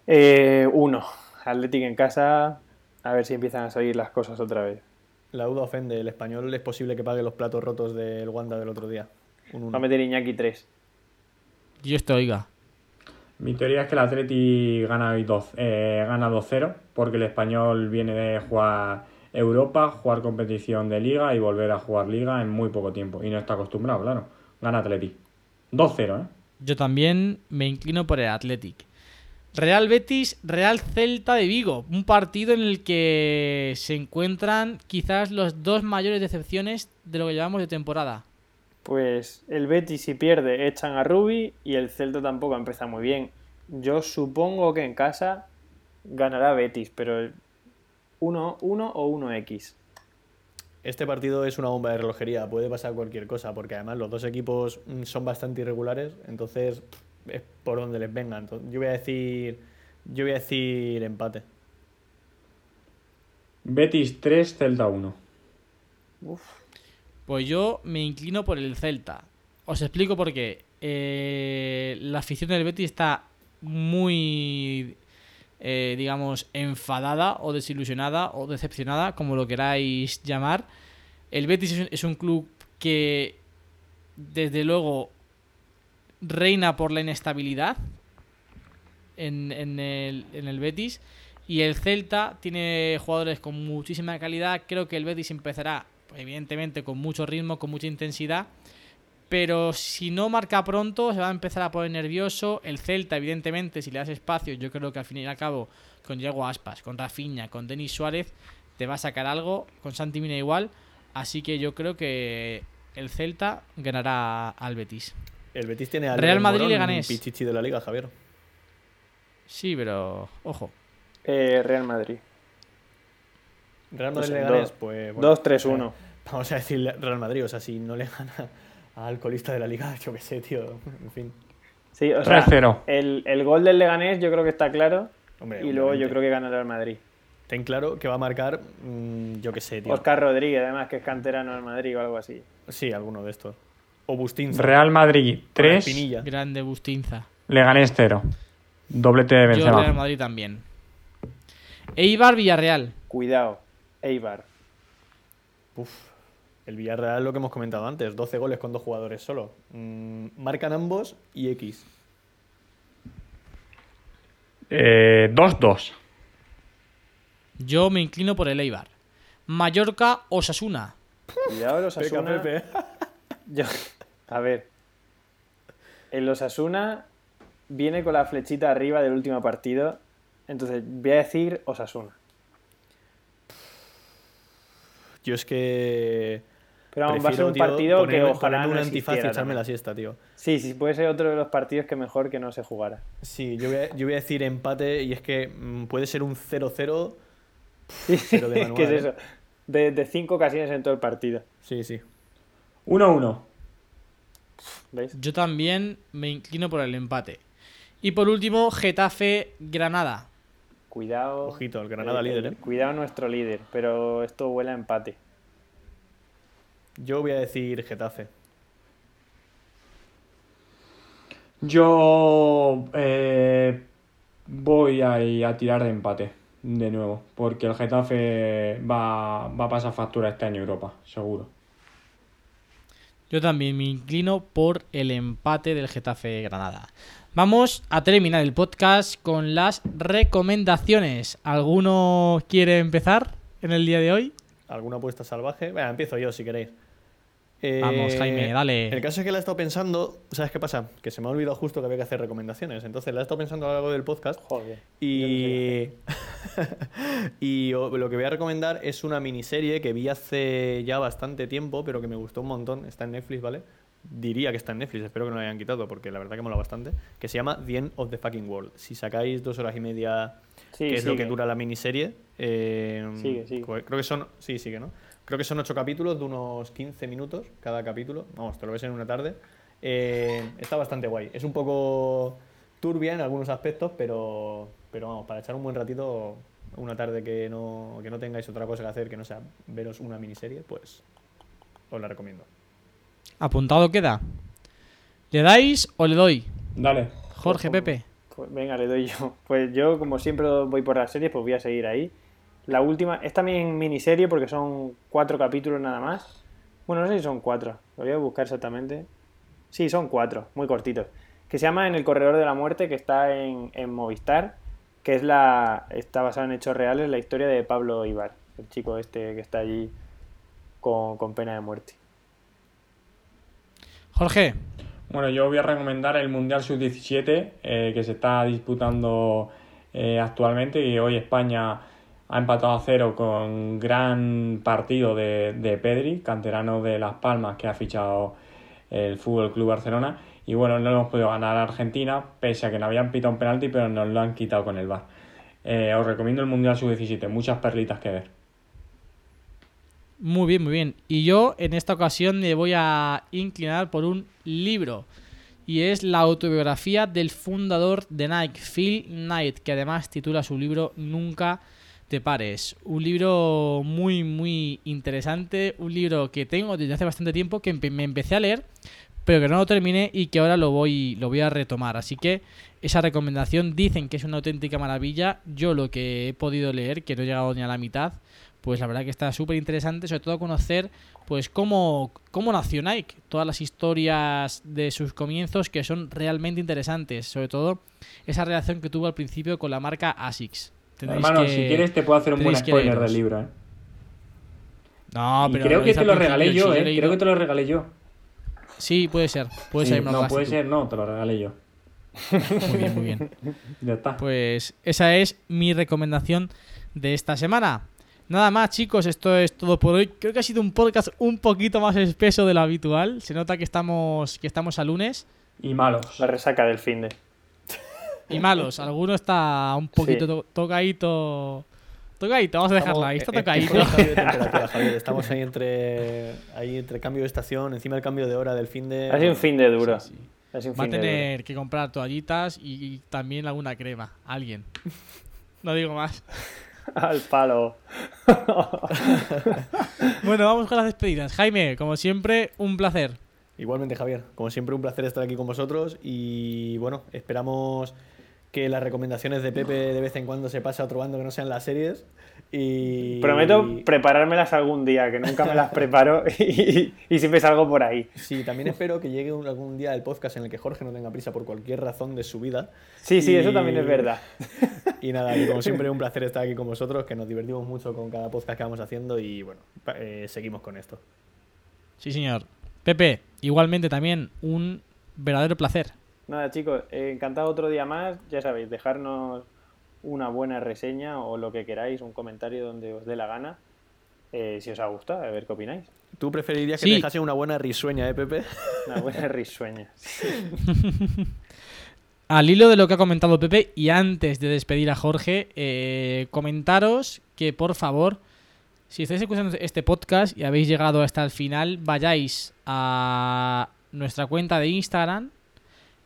Eh, uno. Athletic en casa. A ver si empiezan a salir las cosas otra vez. La duda ofende. El español es posible que pague los platos rotos del Wanda del otro día. Un uno. Va a meter Iñaki 3. Yo esto, oiga. Mi teoría es que el Atleti gana hoy dos- eh, gana 2-0 porque el español viene de jugar Europa, jugar competición de liga y volver a jugar liga en muy poco tiempo. Y no está acostumbrado, claro. Gana Atleti. 2-0, ¿eh? Yo también me inclino por el Athletic. Real Betis, Real Celta de Vigo. Un partido en el que se encuentran quizás las dos mayores decepciones de lo que llevamos de temporada. Pues el Betis si pierde echan a Rubi y el Celta tampoco empieza muy bien. Yo supongo que en casa ganará Betis, pero 1 1 o 1x. Este partido es una bomba de relojería, puede pasar cualquier cosa, porque además los dos equipos mm, son bastante irregulares, entonces es por donde les venga. Entonces, yo voy a decir, yo voy a decir empate. Betis 3, Celta 1. Pues yo me inclino por el Celta. Os explico por qué. Eh, la afición del Betis está muy, eh, digamos, enfadada o desilusionada o decepcionada, como lo queráis llamar. El Betis es un, club que, desde luego, reina por la inestabilidad en, en el, en el Betis. Y el Celta tiene jugadores con muchísima calidad. Creo que el Betis empezará, evidentemente, con mucho ritmo, con mucha intensidad. Pero si no marca pronto, se va a empezar a poner nervioso. El Celta, evidentemente, si le das espacio, yo creo que al fin y al cabo, con Diego Aspas, con Rafinha, con Denis Suárez, te va a sacar algo. Con Santi Mina igual. Así que yo creo que el Celta ganará al Betis. El Betis tiene al Real Madrid Morón, Leganés. Pichichi de la liga, Javier. Sí, pero ojo. Eh, Real Madrid. Real Pues Madrid en Leganés, dos- pues bueno, 2-3-1. Vamos a decir Real Madrid, o sea, si no le gana al colista de la liga, yo qué sé, tío. En fin. Sí, o sea, 3-0. el, el gol del Leganés yo creo que está claro. Hombre, y luego yo creo que ganará el Madrid. Ten claro que va a marcar, mm, yo qué sé, tío. Oscar Rodríguez, además, que es canterano del Madrid o algo así. Sí, alguno de estos. O Bustinza. Real Madrid con 3, Espinilla. Grande Bustinza. Leganés 0. Doblete de Yo Real Benzema. Madrid también. Eibar Villarreal. Cuidado, Eibar. Uf. El Villarreal, lo que hemos comentado antes, 12 goles con dos jugadores solo. Mm, marcan ambos y X. Eh, 2-2. Yo me inclino por el Eibar. Mallorca Osasuna. Cuidado los Peca, Asuna. Pepe. Yo, A ver. El Osasuna viene con la flechita arriba del último partido. Entonces voy a decir Osasuna. Yo es que. Pero vamos, va a ser un tío, partido que ojalá no un antifaz y echarme la siesta, tío. Sí, sí, puede ser otro de los partidos que mejor que no se jugara. Sí, yo voy a, yo voy a decir empate y es que mm, puede ser un 0-0. Sí, Pero de manual, ¿Qué es ¿eh? eso? De, de cinco ocasiones en todo el partido. Sí, sí. 1-1. ¿Veis? Yo también me inclino por el empate. Y por último, Getafe-Granada. Cuidado. Ojito, el Granada líder, ¿eh? Cuidado nuestro líder, pero esto huele a empate. Yo voy a decir Getafe. Yo eh, voy a, ir a tirar de empate de nuevo, porque el Getafe va, va a pasar factura este año en Europa, seguro. Yo también me inclino por el empate del Getafe Granada. Vamos a terminar el podcast con las recomendaciones. ¿Alguno quiere empezar en el día de hoy? ¿Alguna apuesta salvaje? Venga, empiezo yo si queréis. Vamos, Eh, Jaime, dale. El caso es que la he estado pensando, ¿sabes qué pasa? Que se me ha olvidado justo que había que hacer recomendaciones. Entonces la he estado pensando a lo largo del podcast Joder. y, y lo que voy a recomendar es una miniserie que vi hace ya bastante tiempo, pero que me gustó un montón. Está en Netflix, ¿vale? Diría que está en Netflix, espero que no lo hayan quitado porque la verdad que mola bastante. Que se llama The End of the Fucking World. Si sacáis dos horas y media Sí, que es lo sigue. que dura la miniserie. eh, Sigue, sigue. Creo que son. Sí, sigue, ¿no? Creo que son ocho capítulos de unos 15 minutos cada capítulo. Vamos, te lo ves en una tarde. Eh, está bastante guay. Es un poco turbia en algunos aspectos, pero, pero vamos, para echar un buen ratito, una tarde que no, que no tengáis otra cosa que hacer que no sea veros una miniserie, pues os la recomiendo. Apuntado queda. ¿Le dais o le doy? Dale. Jorge, Pepe. Pues venga, le doy yo. Pues yo, como siempre voy por las series, pues voy a seguir ahí. La última, es también miniserie porque son cuatro capítulos nada más. Bueno, no sé si son cuatro, lo voy a buscar exactamente. Sí, son cuatro, muy cortitos. Que se llama En el Corredor de la Muerte, que está en, en Movistar, que es la está basada en hechos reales, la historia de Pablo Ibar, el chico este que está allí con, con pena de muerte. Jorge. Bueno, yo voy a recomendar el Mundial Sub-17 eh, que se está disputando eh, actualmente y hoy España ha empatado a cero con gran partido de, de Pedri, canterano de Las Palmas que ha fichado el Fútbol Club Barcelona y bueno, no hemos podido ganar a Argentina pese a que no habían pitado un penalti pero nos lo han quitado con el VAR. Eh, os recomiendo el Mundial Sub-17, muchas perlitas que ver. Muy bien, muy bien. Y yo en esta ocasión me voy a inclinar por un libro. Y es la autobiografía del fundador de Nike, Phil Knight, que además titula su libro Nunca te pares. Un libro muy, muy interesante. Un libro que tengo desde hace bastante tiempo, que me empecé a leer, pero que no lo terminé y que ahora lo voy, lo voy a retomar. Así que esa recomendación dicen que es una auténtica maravilla. Yo lo que he podido leer, que no he llegado ni a la mitad, pues la verdad que está súper interesante, sobre todo conocer pues cómo, cómo nació Nike, todas las historias de sus comienzos que son realmente interesantes, sobre todo esa relación que tuvo al principio con la marca ASICS. Hermano, que- si quieres te puedo hacer un buen spoiler del libro. ¿eh? No, Y pero creo que te lo regalé yo, ¿eh? Creo que te lo regalé yo. Sí, puede ser, puede Sí, ser. no, puede tú. ser, no, te lo regalé yo. Muy bien, muy bien. Ya está. Pues esa es mi recomendación de esta semana. Nada más, chicos, esto es todo por hoy. Creo que ha sido un podcast un poquito más espeso de lo habitual. Se nota que estamos, que estamos a lunes. Y malos. La resaca del fin de. Y malos, alguno está un poquito Sí. tocadito. Tocadito, vamos a dejarla ahí, está tocadito. Estamos ahí entre, ahí entre cambio de estación, encima el cambio de hora del fin de. Ha sido un fin de duro. Sí, sí. Ha sido un Va a tener que comprar toallitas y, y también alguna crema. Alguien. No digo más. Al palo. Bueno, vamos con las despedidas. Jaime, como siempre, un placer. Igualmente, Javier. Como siempre, un placer estar aquí con vosotros. Y bueno, esperamos que las recomendaciones de Pepe de vez en cuando se pase a otro bando que no sean las series. Y. Prometo preparármelas algún día, que nunca me las preparo y, y siempre salgo por ahí. Sí, también espero que llegue un- algún día el podcast en el que Jorge no tenga prisa por cualquier razón de su vida. Sí, sí, Y- eso también es verdad. Y nada, y como siempre, un placer estar aquí con vosotros, que nos divertimos mucho con cada podcast que vamos haciendo y bueno, eh, seguimos con esto. Sí, señor. Pepe, igualmente también un verdadero placer. Nada, chicos, eh, encantado otro día más. Ya sabéis, dejarnos una buena reseña o lo que queráis, un comentario donde os dé la gana. Eh, si os ha gustado, a ver qué opináis. ¿Tú preferirías que Sí. te dejase una buena risueña, eh, Pepe? Una buena risueña. Al hilo de lo que ha comentado Pepe, y antes de despedir a Jorge, eh, comentaros que por favor, si estáis escuchando este podcast y habéis llegado hasta el final, vayáis a nuestra cuenta de Instagram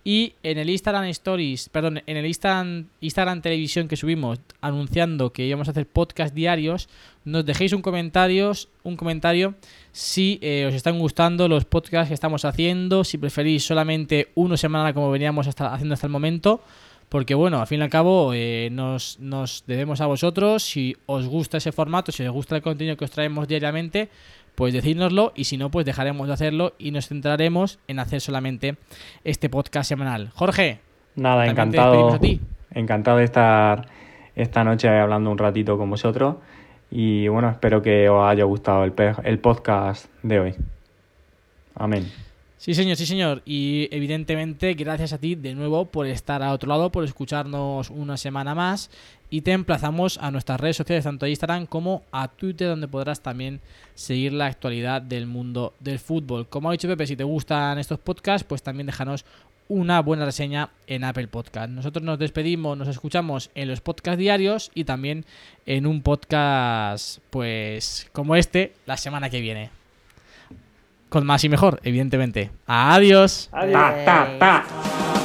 y en el Instagram Stories, perdón, en el Instagram, Instagram Televisión que subimos anunciando que íbamos a hacer podcast diarios, nos dejéis un comentario, un comentario si eh, os están gustando los podcasts que estamos haciendo, si preferís solamente uno semanal como veníamos hasta, haciendo hasta el momento, porque bueno, al fin y al cabo eh, nos, nos debemos a vosotros, si os gusta ese formato, si os gusta el contenido que os traemos diariamente, pues decídnoslo y si no, pues dejaremos de hacerlo y nos centraremos en hacer solamente este podcast semanal. Jorge, Nada, encantado. despedimos a ti. Encantado de estar esta noche hablando un ratito con vosotros. Y bueno, espero que os haya gustado el, el podcast de hoy. Amén. Sí, señor, sí, señor. Y evidentemente, gracias a ti de nuevo por estar a otro lado, por escucharnos una semana más. Y te emplazamos a nuestras redes sociales, tanto a Instagram como a Twitter, donde podrás también seguir la actualidad del mundo del fútbol. Como ha dicho Pepe, si te gustan estos podcasts, pues también déjanos una buena reseña en Apple Podcast. Nosotros nos despedimos, nos escuchamos en los podcasts diarios y también en un podcast, pues, como este, la semana que viene. Con más y mejor, evidentemente. Adiós. Adiós. Ta, ta.